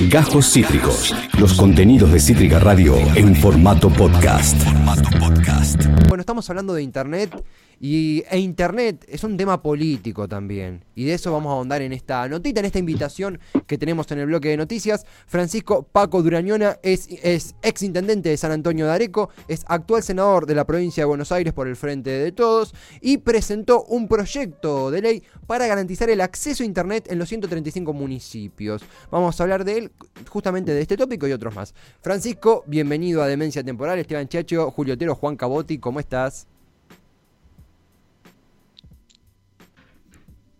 Gajos Cítricos. Los contenidos de Cítrica Radio en formato podcast. Bueno, estamos hablando de Internet y, e Internet es un tema político también. Y de eso vamos a ahondar en esta notita, en esta invitación que tenemos en el bloque de noticias. Francisco Paco Durañona es, es ex intendente de San Antonio de Areco, es actual senador de la provincia de Buenos Aires por el Frente de Todos y presentó un proyecto de ley para garantizar el acceso a Internet en los 135 municipios. Vamos a hablar de él, justamente de este tópico y otros más. Francisco, bienvenido a Demencia Temporal. Esteban Chacho, Julio Otero, Juan Caboti, ¿cómo estás?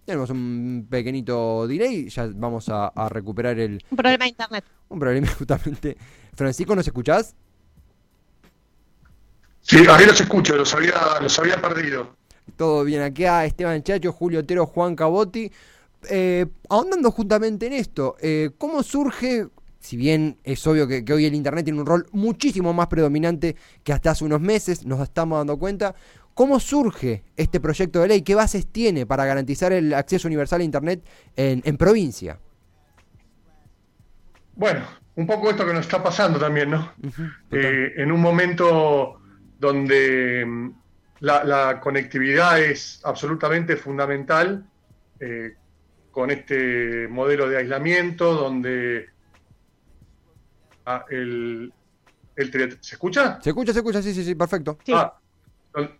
Tenemos un pequeñito delay, ya vamos a, a recuperar el... Un problema de internet. Un problema justamente. Francisco, ¿nos escuchás? Sí, ahí los escucho, los había, los había perdido. Todo bien acá, Esteban Chacho, Julio Otero, Juan Caboti. Eh, ahondando justamente en esto, eh, ¿cómo surge, si bien es obvio que, que, hoy el Internet tiene un rol muchísimo más predominante que hasta hace unos meses, nos estamos dando cuenta, ¿cómo surge este proyecto de ley? ¿Qué bases tiene para garantizar el acceso universal a Internet en, en provincia? Bueno, un poco esto que nos está pasando también, ¿no? Uh -huh, eh, en un momento donde mm, la, la, conectividad es absolutamente fundamental, eh, con este modelo de aislamiento, donde ah, el, el, ¿Se escucha? Se escucha, se escucha, sí, sí, sí, perfecto. Sí. Ah,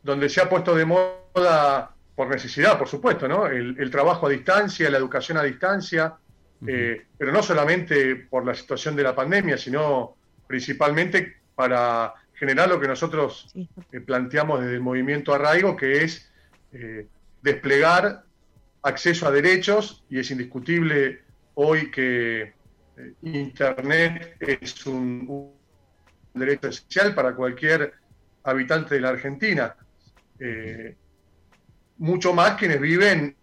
donde se ha puesto de moda por necesidad, por supuesto, ¿no? El, el trabajo a distancia, la educación a distancia, uh -huh. eh, pero no solamente por la situación de la pandemia, sino principalmente para generar lo que nosotros sí. eh, planteamos desde el movimiento Arraigo, que es eh, desplegar acceso a derechos, y es indiscutible hoy que eh, Internet es un, un, derecho esencial para cualquier habitante de la Argentina. Eh, mucho más quienes viven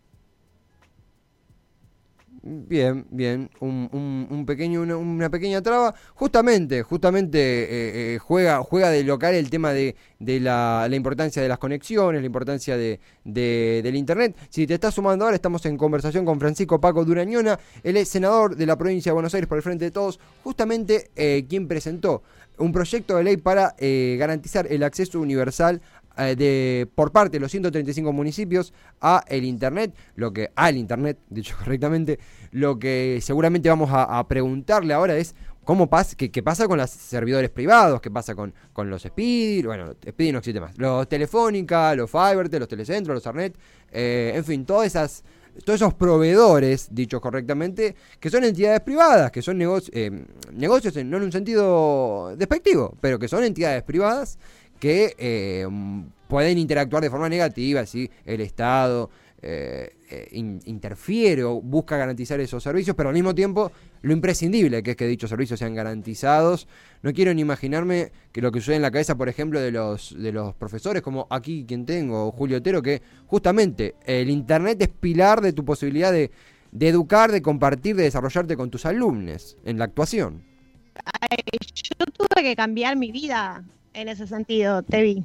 Bien, bien, un, un, pequeño, una, pequeña traba. Justamente, justamente eh, eh, juega, juega de local el tema de, de la, importancia de las conexiones, la importancia de, de, del Internet. Si te estás sumando ahora, estamos en conversación con Francisco Paco Durañona, él es senador de la provincia de Buenos Aires por el Frente de Todos, justamente eh, quien presentó un proyecto de ley para eh, garantizar el acceso universal de, por parte de los 135 municipios a el internet, lo que al internet, dicho correctamente, lo que seguramente vamos a, preguntarle ahora es cómo pasa, qué, qué, pasa con los servidores privados, qué pasa con, con los Speedy, bueno, Speedy no existe más, los Telefónica, los Fibertel, los Telecentros, los Arnet, eh, en fin, todas esas todos esos proveedores, dicho correctamente, que son entidades privadas, que son negoci eh, negocios, en, no en un sentido despectivo, pero que son entidades privadas que eh, pueden interactuar de forma negativa si el Estado eh, eh, in, interfiere o busca garantizar esos servicios, pero al mismo tiempo lo imprescindible que es que dichos servicios sean garantizados. No quiero ni imaginarme que lo que sucede en la cabeza, por ejemplo, de los, de los profesores, como aquí quien tengo, Julio Otero, que justamente el Internet es pilar de tu posibilidad de, de educar, de compartir, de desarrollarte con tus alumnos en la actuación. Ay, yo tuve que cambiar mi vida en ese sentido, Tevi.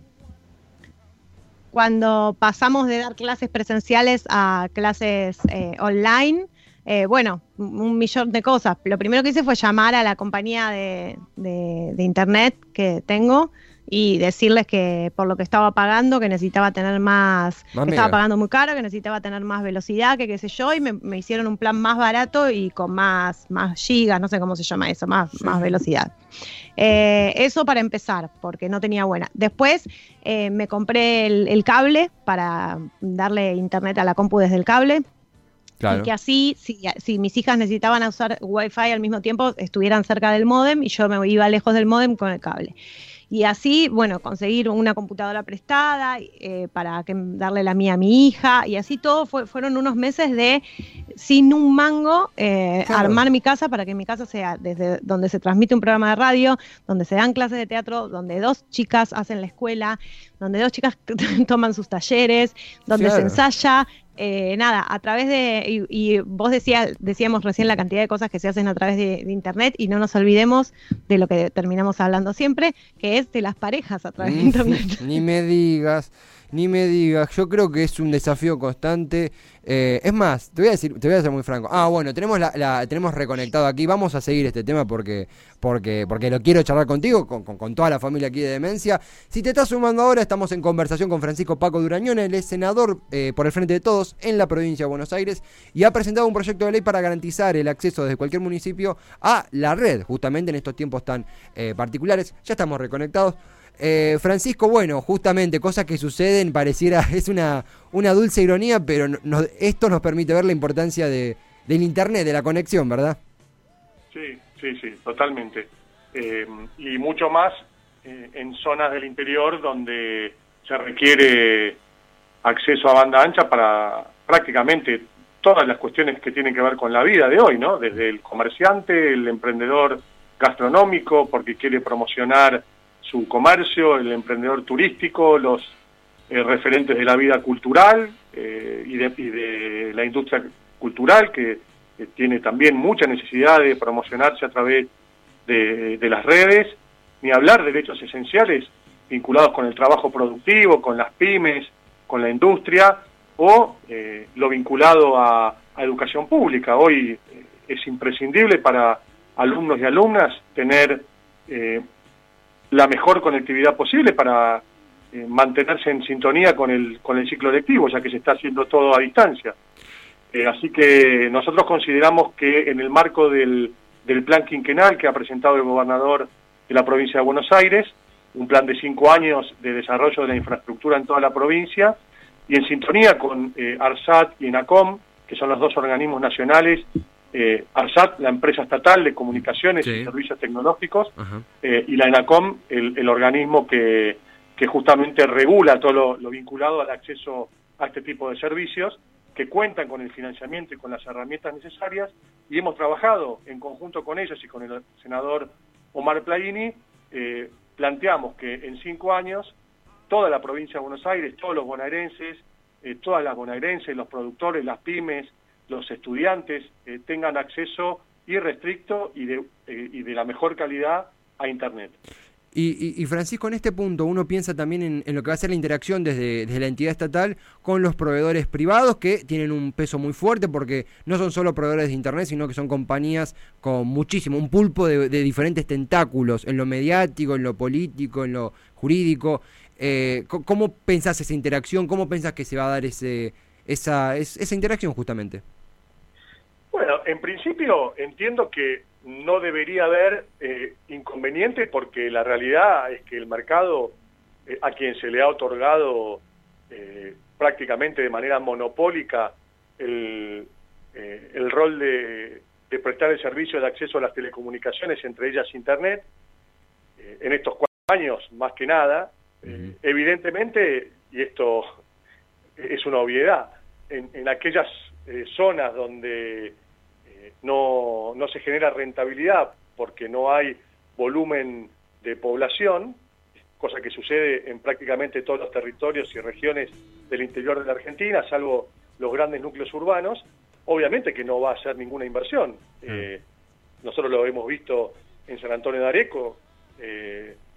Cuando pasamos de dar clases presenciales a clases eh, online, eh, bueno, un millón de cosas. Lo primero que hice fue llamar a la compañía de, de, de internet que tengo y decirles que por lo que estaba pagando, que necesitaba tener más, que estaba pagando muy caro, que necesitaba tener más velocidad, que qué sé yo, y me, me, hicieron un plan más barato y con más, más gigas, no sé cómo se llama eso, más, sí. más velocidad. Eh, eso para empezar, porque no tenía buena. Después eh, me compré el, el, cable para darle internet a la compu desde el cable. Claro. Y que así, si, si, mis hijas necesitaban usar Wi-Fi al mismo tiempo, estuvieran cerca del modem y yo me iba lejos del modem con el cable. Y así, bueno, conseguir una computadora prestada eh, para que, darle la mía a mi hija. Y así todo fue, fueron unos meses de, sin un mango, eh, claro. armar mi casa para que mi casa sea desde donde se transmite un programa de radio, donde se dan clases de teatro, donde dos chicas hacen la escuela, donde dos chicas toman sus talleres, donde claro. se ensaya, eh, nada, a través de, y, y, vos decías, decíamos recién la cantidad de cosas que se hacen a través de, de, Internet y no nos olvidemos de lo que terminamos hablando siempre, que es de las parejas a través de Internet. Ni me digas. Ni me digas, yo creo que es un desafío constante. Eh, es más, te voy a decir, te voy a ser muy franco. Ah, bueno, tenemos la, tenemos reconectado aquí. Vamos a seguir este tema porque, porque, porque lo quiero charlar contigo, con, con, toda la familia aquí de Demencia. Si te estás sumando ahora, estamos en conversación con Francisco Paco Durañón, él es senador eh, por el Frente de Todos en la provincia de Buenos Aires y ha presentado un proyecto de ley para garantizar el acceso desde cualquier municipio a la red, justamente en estos tiempos tan eh, particulares. Ya estamos reconectados. Eh, Francisco, bueno, justamente cosas que suceden, pareciera, es una, una dulce ironía, pero esto nos permite ver la importancia de, del Internet, de la conexión, ¿verdad? Sí, sí, sí, totalmente. Eh, y mucho más eh, en zonas del interior donde se requiere acceso a banda ancha para prácticamente todas las cuestiones que tienen que ver con la vida de hoy, ¿no? Desde el comerciante, el emprendedor gastronómico, porque quiere promocionar su comercio, el emprendedor turístico, los eh, referentes de la vida cultural eh, y, de, la industria cultural, que tiene también mucha necesidad de promocionarse a través de, las redes, ni hablar de derechos esenciales vinculados con el trabajo productivo, con las pymes, con la industria, o eh, lo vinculado a, educación pública. Hoy es imprescindible para alumnos y alumnas tener la mejor conectividad posible para eh, mantenerse en sintonía con el, con el ciclo lectivo, ya que se está haciendo todo a distancia. Eh, así que nosotros consideramos que en el marco del, del plan quinquenal que ha presentado el gobernador de la provincia de Buenos Aires, un plan de cinco años de desarrollo de la infraestructura en toda la provincia, y en sintonía con eh, ARSAT y ENACOM, que son los dos organismos nacionales eh, ARSAT, la empresa estatal de comunicaciones y servicios tecnológicos, eh, y la ENACOM, el, organismo que, que, justamente regula todo lo, vinculado al acceso a este tipo de servicios, que cuentan con el financiamiento y con las herramientas necesarias, y hemos trabajado en conjunto con ellos y con el senador Omar Plaini, eh, planteamos que en cinco años toda la provincia de Buenos Aires, todos los bonaerenses, todas las bonaerenses, los productores, las pymes, los estudiantes eh, tengan acceso irrestricto y de, eh, y de la mejor calidad a Internet. Y, Francisco, en este punto uno piensa también en, lo que va a ser la interacción desde, la entidad estatal con los proveedores privados que tienen un peso muy fuerte porque no son solo proveedores de Internet, sino que son compañías con muchísimo, un pulpo de, diferentes tentáculos en lo mediático, en lo político, en lo jurídico. Eh, ¿Cómo pensás esa interacción? ¿Cómo pensás que se va a dar ese, esa, esa interacción justamente? Bueno, en principio entiendo que no debería haber eh, inconveniente porque la realidad es que el mercado eh, a quien se le ha otorgado eh, prácticamente de manera monopólica el, el rol de, prestar el servicio de acceso a las telecomunicaciones, entre ellas Internet, en estos cuatro años más que nada, evidentemente, y esto es una obviedad, en, en aquellas eh, zonas donde eh, no, no se genera rentabilidad porque no hay volumen de población, cosa que sucede en prácticamente todos los territorios y regiones del interior de la Argentina, salvo los grandes núcleos urbanos, obviamente que no va a ser ninguna inversión. Mm. Eh, nosotros lo hemos visto en San Antonio de Areco,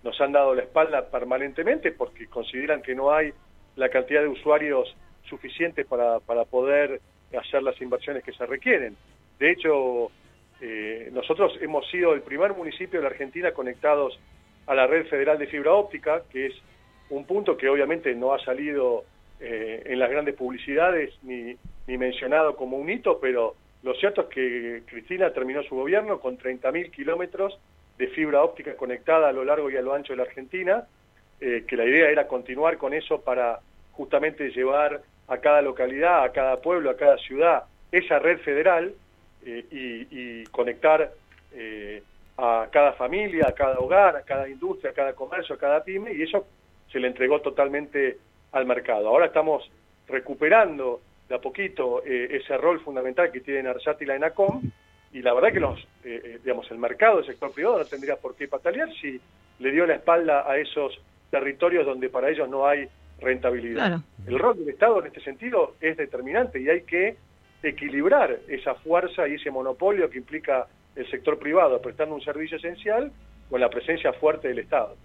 nos han dado la espalda permanentemente porque consideran que no hay la cantidad de usuarios suficientes para, para poder hacer las inversiones que se requieren. De hecho, eh, nosotros hemos sido el primer municipio de la Argentina conectados a la red federal de fibra óptica, que es un punto que obviamente no ha salido eh, en las grandes publicidades ni, ni mencionado como un hito, pero lo cierto es que Cristina terminó su gobierno con 30.000 kilómetros de fibra óptica conectada a lo largo y a lo ancho de la Argentina, eh, que la idea era continuar con eso para justamente llevar a cada localidad, a cada pueblo, a cada ciudad, esa red federal eh, y, conectar eh, a cada familia, a cada hogar, a cada industria, a cada comercio, a cada pyme, y eso se le entregó totalmente al mercado. Ahora estamos recuperando de a poquito eh, ese rol fundamental que tienen Arsat y la ENACOM, y la verdad que los, digamos, el mercado del sector privado no tendría por qué patalear si le dio la espalda a esos territorios donde para ellos no hay rentabilidad. El rol del Estado en este sentido es determinante y hay que equilibrar esa fuerza y ese monopolio que implica el sector privado prestando un servicio esencial con la presencia fuerte del Estado.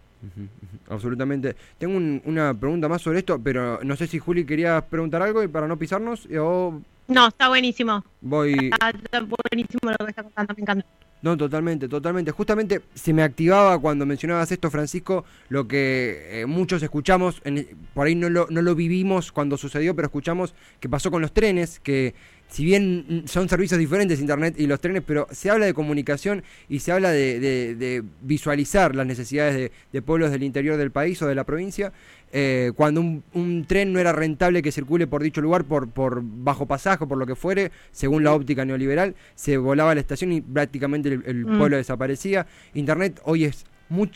Absolutamente. Tengo una pregunta más sobre esto, pero no sé si Juli quería preguntar algo y para no pisarnos o... No, está buenísimo. Voy... Está, buenísimo lo que está contando, me encanta. No, totalmente, totalmente. Justamente se me activaba cuando mencionabas esto, Francisco, lo que eh, muchos escuchamos, en, por ahí no lo, no lo vivimos cuando sucedió, pero escuchamos que pasó con los trenes, que si bien son servicios diferentes Internet y los trenes, pero se habla de comunicación y se habla de, visualizar las necesidades de, pueblos del interior del país o de la provincia, eh, cuando un, tren no era rentable que circule por dicho lugar por, por bajo pasaje o por lo que fuere, según la óptica neoliberal, se volaba la estación y prácticamente el, mm. pueblo desaparecía. Internet hoy es,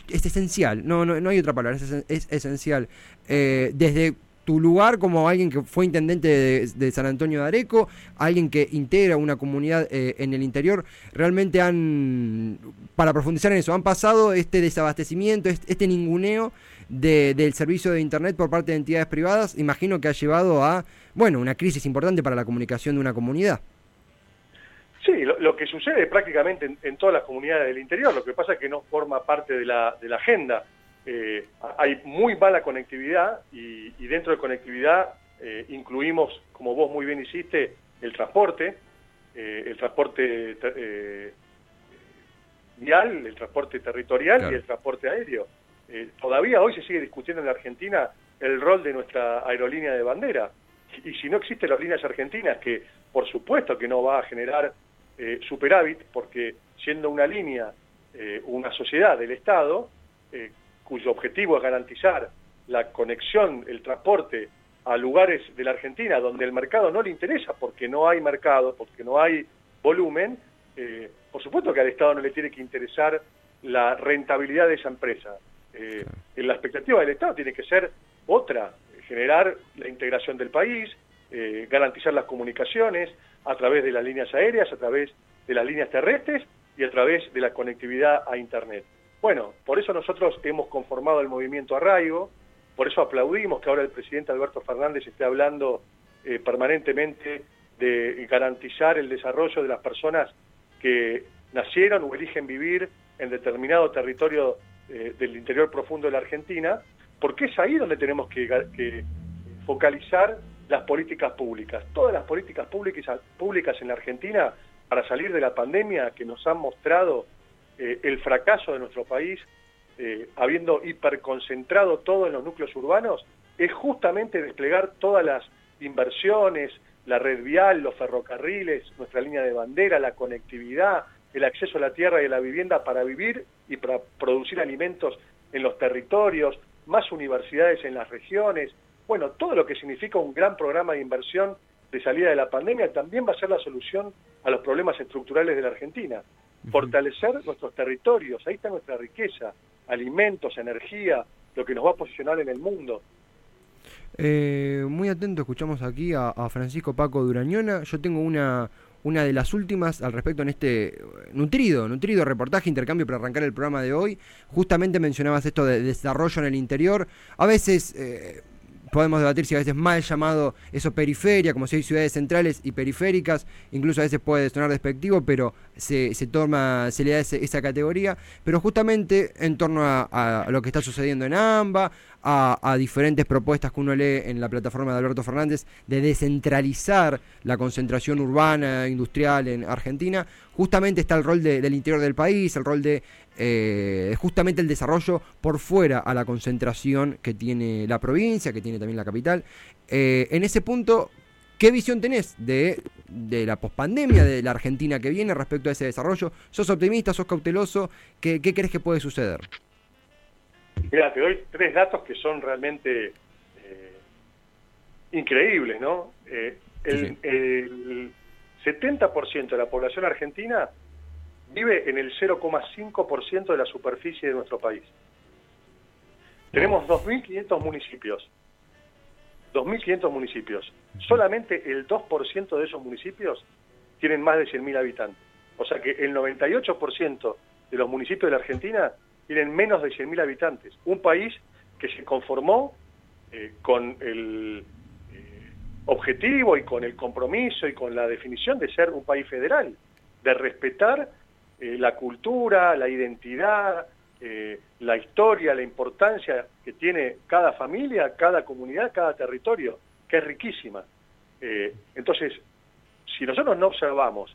es esencial, no, no, no hay otra palabra, es, esencial. Eh, desde tu lugar como alguien que fue intendente de, San Antonio de Areco, alguien que integra una comunidad eh, en el interior, realmente han, para profundizar en eso, han pasado este desabastecimiento, este, ninguneo del servicio de Internet por parte de entidades privadas, imagino que ha llevado a, bueno, una crisis importante para la comunicación de una comunidad. Sí, lo, que sucede prácticamente en, todas las comunidades del interior, lo que pasa es que no forma parte de la, de la agenda eh, hay muy mala conectividad y, dentro de conectividad eh, incluimos, como vos muy bien hiciste, el transporte, eh, el transporte vial, el transporte territorial y el transporte aéreo. todavía hoy se sigue discutiendo en la Argentina el rol de nuestra aerolínea de bandera. Y si no existen las líneas argentinas, que por supuesto que no va a generar superávit, porque siendo una línea, una sociedad del Estado, cuyo objetivo es garantizar la conexión, el transporte a lugares de la Argentina donde el mercado no le interesa porque no hay mercado, porque no hay volumen, eh, por supuesto que al Estado no le tiene que interesar la rentabilidad de esa empresa. Eh, la expectativa del Estado tiene que ser otra, generar la integración del país, eh, garantizar las comunicaciones a través de las líneas aéreas, a través de las líneas terrestres y a través de la conectividad a Internet. Bueno, por eso nosotros hemos conformado el movimiento Arraigo, por eso aplaudimos que ahora el presidente Alberto Fernández esté hablando eh, permanentemente de garantizar el desarrollo de las personas que nacieron o eligen vivir en determinado territorio eh, del interior profundo de la Argentina, porque es ahí donde tenemos que, focalizar las políticas públicas. Todas las políticas públicas, públicas en la Argentina para salir de la pandemia que nos han mostrado eh, el fracaso de nuestro país, eh, habiendo hiperconcentrado todo en los núcleos urbanos, es justamente desplegar todas las inversiones, la red vial, los ferrocarriles, nuestra línea de bandera, la conectividad, el acceso a la tierra y a la vivienda para vivir y para producir alimentos en los territorios, más universidades en las regiones, bueno, todo lo que significa un gran programa de inversión de salida de la pandemia también va a ser la solución a los problemas estructurales de la Argentina. Fortalecer nuestros territorios, ahí está nuestra riqueza, alimentos, energía, lo que nos va a posicionar en el mundo. Eh, muy atento, escuchamos aquí a, Francisco Paco Durañona. Yo tengo una, una de las últimas al respecto en este nutrido, nutrido reportaje, intercambio para arrancar el programa de hoy. Justamente mencionabas esto de desarrollo en el interior. A veces eh, podemos debatir si a veces mal llamado eso periferia, como si hay ciudades centrales y periféricas, incluso a veces puede sonar despectivo, pero se toma, se le da esa categoría, pero justamente en torno a, lo que está sucediendo en AMBA, a, diferentes propuestas que uno lee en la plataforma de Alberto Fernández de descentralizar la concentración urbana, industrial en Argentina, justamente está el rol del interior del país, el rol de eh, justamente el desarrollo por fuera a la concentración que tiene la provincia, que tiene también la capital. Eh, en ese punto, ¿qué visión tenés de, de la pospandemia, de la Argentina que viene respecto a ese desarrollo? ¿Sos optimista, sos cauteloso? ¿Qué, qué crees que puede suceder? Mira, te doy tres datos que son realmente eh, increíbles, ¿no? el, el 70% de la población argentina vive en el 0,5% de la superficie de nuestro país. Tenemos 2.500 municipios. 2.500 municipios. Solamente el 2% de esos municipios tienen más de 100.000 habitantes. O sea que el 98% de los municipios de la Argentina tienen menos de 100.000 habitantes. Un país que se conformó eh, con el eh, objetivo y con el compromiso y con la definición de ser un país federal, de respetar eh, la cultura, la identidad, la historia, la importancia que tiene cada familia, cada comunidad, cada territorio, que es riquísima. Entonces, si nosotros no observamos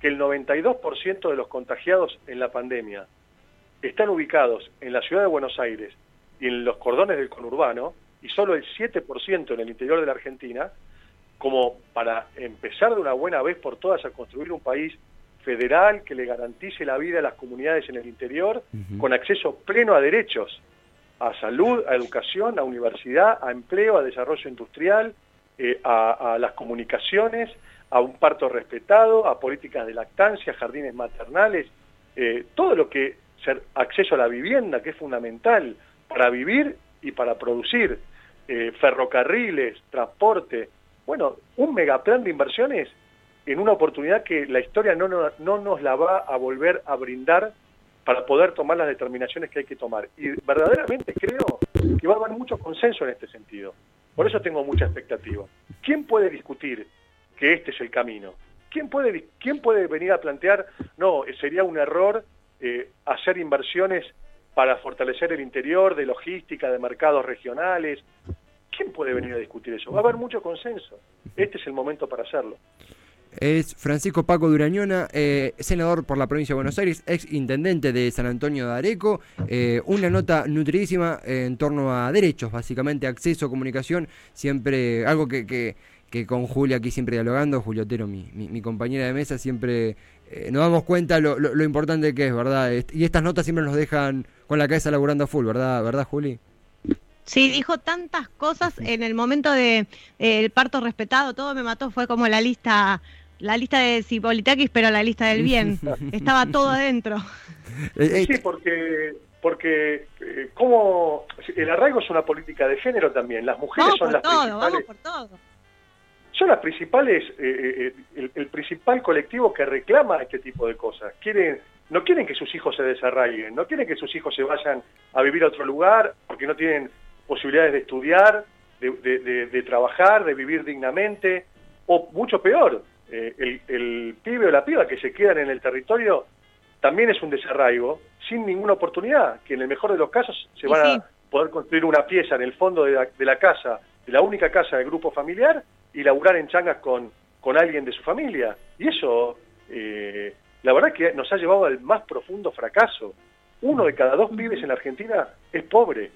que el 92% de los contagiados en la pandemia están ubicados en la ciudad de Buenos Aires y en los cordones del conurbano, y solo el 7% en el interior de la Argentina, como para empezar de una buena vez por todas a construir un país federal que le garantice la vida a las comunidades en el interior, con acceso pleno a derechos, a salud, a educación, a universidad, a empleo, a desarrollo industrial, eh, a, las comunicaciones, a un parto respetado, a políticas de lactancia, jardines maternales, eh, todo lo que ser acceso a la vivienda, que es fundamental para vivir y para producir, eh, ferrocarriles, transporte, bueno, un megaplan de inversiones en una oportunidad que la historia no, no, nos la va a volver a brindar para poder tomar las determinaciones que hay que tomar. Y verdaderamente creo que va a haber mucho consenso en este sentido. Por eso tengo mucha expectativa. ¿Quién puede discutir que este es el camino? ¿Quién puede, quién puede venir a plantear, no, sería un error eh, hacer inversiones para fortalecer el interior, de logística, de mercados regionales, ¿Quién puede venir a discutir eso? Va a haber mucho consenso. Este es el momento para hacerlo. Es Francisco Paco Durañona, eh, senador por la provincia de Buenos Aires, ex intendente de San Antonio de Areco. Eh, una nota nutridísima en torno a derechos, básicamente acceso, comunicación, siempre algo que, que, con Julia aquí siempre dialogando, Julio Otero, mi, mi, compañera de mesa, siempre eh, nos damos cuenta lo, lo, importante que es, ¿verdad? Y estas notas siempre nos dejan con la cabeza laburando a full, ¿verdad, ¿verdad Juli? Sí, dijo tantas cosas en el momento de eh, el parto respetado, todo me mató, fue como la lista la lista de Cipolitakis, pero la lista del bien. Estaba todo adentro. Eh, sí, porque porque como el arraigo es una política de género también. Las mujeres son las principales. Vamos por todo. Son las principales, eh, el, el, principal colectivo que reclama este tipo de cosas. Quieren no quieren que sus hijos se desarraiguen, no quieren que sus hijos se vayan a vivir a otro lugar porque no tienen posibilidades de estudiar, de, trabajar, de vivir dignamente, o mucho peor, eh, el, pibe o la piba que se quedan en el territorio también es un desarraigo sin ninguna oportunidad, que en el mejor de los casos se van a poder construir una pieza en el fondo de la, casa, de la única casa del grupo familiar, y laburar en changas con, con alguien de su familia. Y eso, eh, la verdad que nos ha llevado al más profundo fracaso. Uno de cada dos pibes en la Argentina es pobre.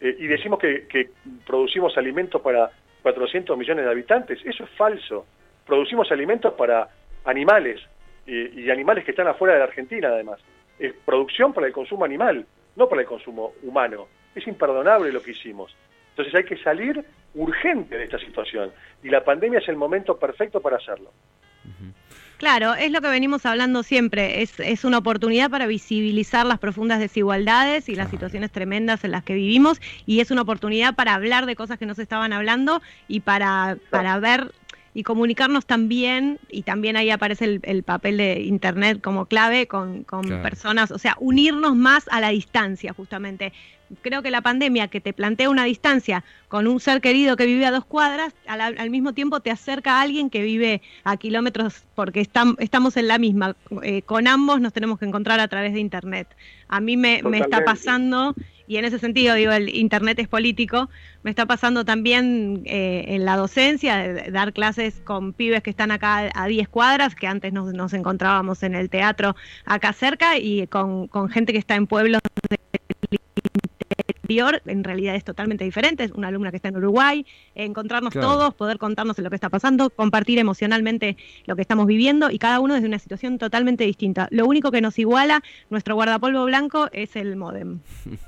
Eh, y decimos que, producimos alimentos para 400 millones de habitantes. Eso es falso. Producimos alimentos para animales y animales que están afuera de la Argentina, además. Es producción para el consumo animal, no para el consumo humano. Es imperdonable lo que hicimos. Entonces hay que salir urgente de esta situación. Y la pandemia es el momento perfecto para hacerlo. Claro, es lo que venimos hablando siempre, es, es una oportunidad para visibilizar las profundas desigualdades y las situaciones tremendas en las que vivimos. Y es una oportunidad para hablar de cosas que no se estaban hablando y para, para ver y comunicarnos también, y también ahí aparece el, papel de Internet como clave con, personas, o sea, unirnos más a la distancia justamente. Creo que la pandemia que te plantea una distancia con un ser querido que vive a dos cuadras, al, mismo tiempo te acerca a alguien que vive a kilómetros porque estamos en la misma. Eh, con ambos nos tenemos que encontrar a través de Internet. A mí me, me está pasando y en ese sentido, digo, el Internet es político, me está pasando también eh, en la docencia, de, dar clases con pibes que están acá a 10 cuadras, que antes nos, nos, encontrábamos en el teatro acá cerca, y con, con gente que está en pueblos del interior, en realidad es totalmente diferente, es una alumna que está en Uruguay, encontrarnos todos, poder contarnos lo que está pasando, compartir emocionalmente lo que estamos viviendo, y cada uno desde una situación totalmente distinta. Lo único que nos iguala, nuestro guardapolvo blanco, es el modem.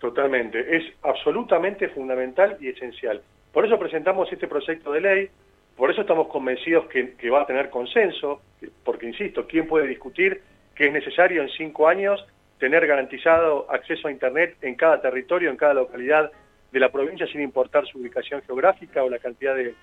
Totalmente, es absolutamente fundamental y esencial. Por eso presentamos este proyecto de ley, por eso estamos convencidos que, va a tener consenso, porque insisto, ¿quién puede discutir que es necesario en cinco años tener garantizado acceso a Internet en cada territorio, en cada localidad de la provincia, sin importar su ubicación geográfica o la cantidad de,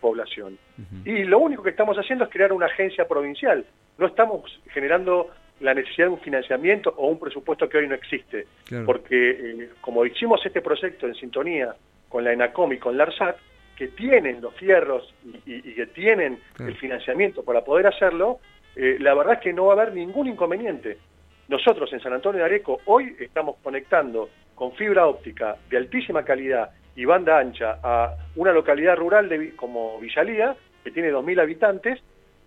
población? Y lo único que estamos haciendo es crear una agencia provincial. No estamos generando la necesidad de un financiamiento o un presupuesto que hoy no existe. Porque eh, como hicimos este proyecto en sintonía con la ENACOM y con la ARSAT, que tienen los fierros y, que tienen el financiamiento para poder hacerlo, eh, la verdad es que no va a haber ningún inconveniente. Nosotros en San Antonio de Areco hoy estamos conectando con fibra óptica de altísima calidad y banda ancha a una localidad rural de, como Villalía, que tiene 2.000 habitantes.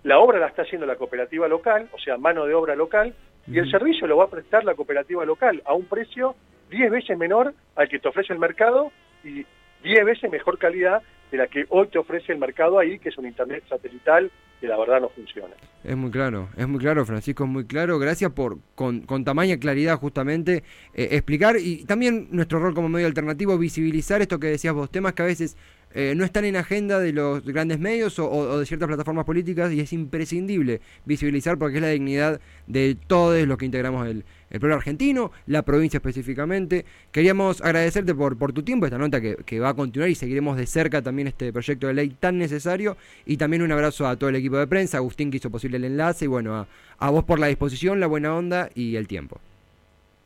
La obra la está haciendo la cooperativa local, o sea, mano de obra local, y el servicio lo va a prestar la cooperativa local a un precio 10 veces menor al que te ofrece el mercado y 10 veces mejor calidad de la que hoy te ofrece el mercado ahí, que es un internet satelital que la verdad no funciona. Es muy claro, es muy claro, Francisco, es muy claro. Gracias por, con, con tamaña claridad, justamente, eh, explicar y también nuestro rol como medio alternativo, visibilizar esto que decías vos, temas que a veces eh, no están en agenda de los grandes medios o, de ciertas plataformas políticas y es imprescindible visibilizar porque es la dignidad de todos los que integramos el, el pueblo argentino, la provincia específicamente. Queríamos agradecerte por, por tu tiempo, esta nota que, va a continuar y seguiremos de cerca también este proyecto de ley tan necesario y también un abrazo a todo el equipo de prensa, Agustín que hizo posible el enlace y bueno, a, vos por la disposición, la buena onda y el tiempo.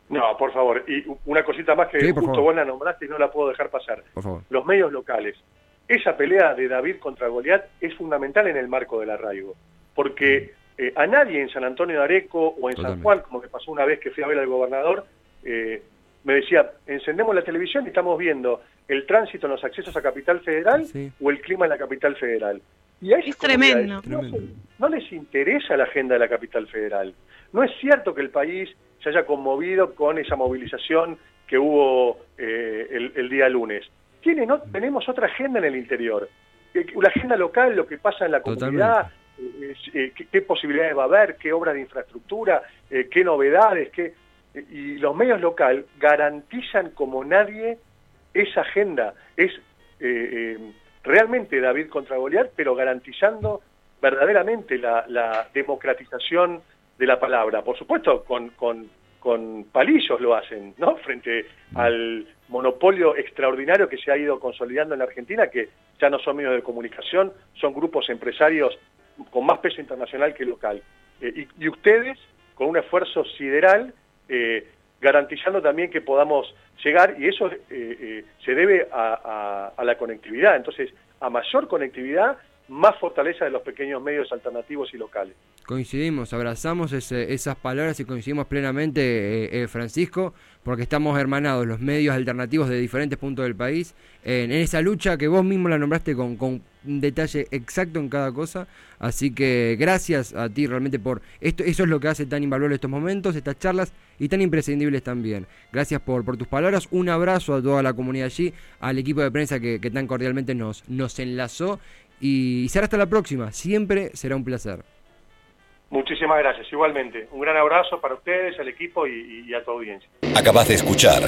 No, por favor. Y una cosita más que justo vos la nombraste y no la puedo dejar pasar. Por favor. Los medios locales esa pelea de David contra Goliat es fundamental en el marco del arraigo, porque eh, a nadie en San Antonio de Areco o en San Juan, como me pasó una vez que fui a ver al gobernador, eh, me decía, encendemos la televisión y estamos viendo el tránsito en los accesos a Capital Federal o el clima en la Capital Federal. Y es tremendo. No, les interesa la agenda de la Capital Federal. No es cierto que el país se haya conmovido con esa movilización que hubo eh, el día lunes no, tenemos otra agenda en el interior. La agenda local, lo que pasa en la comunidad, eh, eh, qué, posibilidades va a haber, qué obras de infraestructura, eh, qué novedades, qué... y los medios local garantizan como nadie esa agenda. Es realmente David contra Goliat, pero garantizando verdaderamente la, democratización de la palabra. Por supuesto, con, con palillos lo hacen, ¿no? Frente al monopolio extraordinario que se ha ido consolidando en la Argentina, que ya no son medios de comunicación, son grupos empresarios con más peso internacional que local. Eh, y, ustedes, con un esfuerzo sideral, eh, garantizando también que podamos llegar, y eso eh, se debe a, la conectividad. Entonces, a mayor conectividad, más fortaleza de los pequeños medios alternativos y locales. Coincidimos, abrazamos esas palabras y coincidimos plenamente, Francisco porque estamos hermanados los medios alternativos de diferentes puntos del país en, esa lucha que vos mismo la nombraste con, con, un detalle exacto en cada cosa. Así que gracias a ti realmente por esto. Eso es lo que hace tan invaluable estos momentos, estas charlas y tan imprescindibles también. Gracias por, por tus palabras. Un abrazo a toda la comunidad allí, al equipo de prensa que, que tan cordialmente nos, nos enlazó. Y será hasta la próxima. Siempre será un placer. Muchísimas gracias, igualmente. Un gran abrazo para ustedes, al equipo y, a tu audiencia. Acabas de escuchar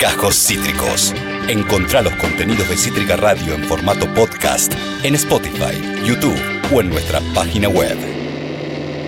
Cajos Cítricos. Encontrá los contenidos de Cítrica Radio en formato podcast en Spotify, YouTube o en nuestra página web.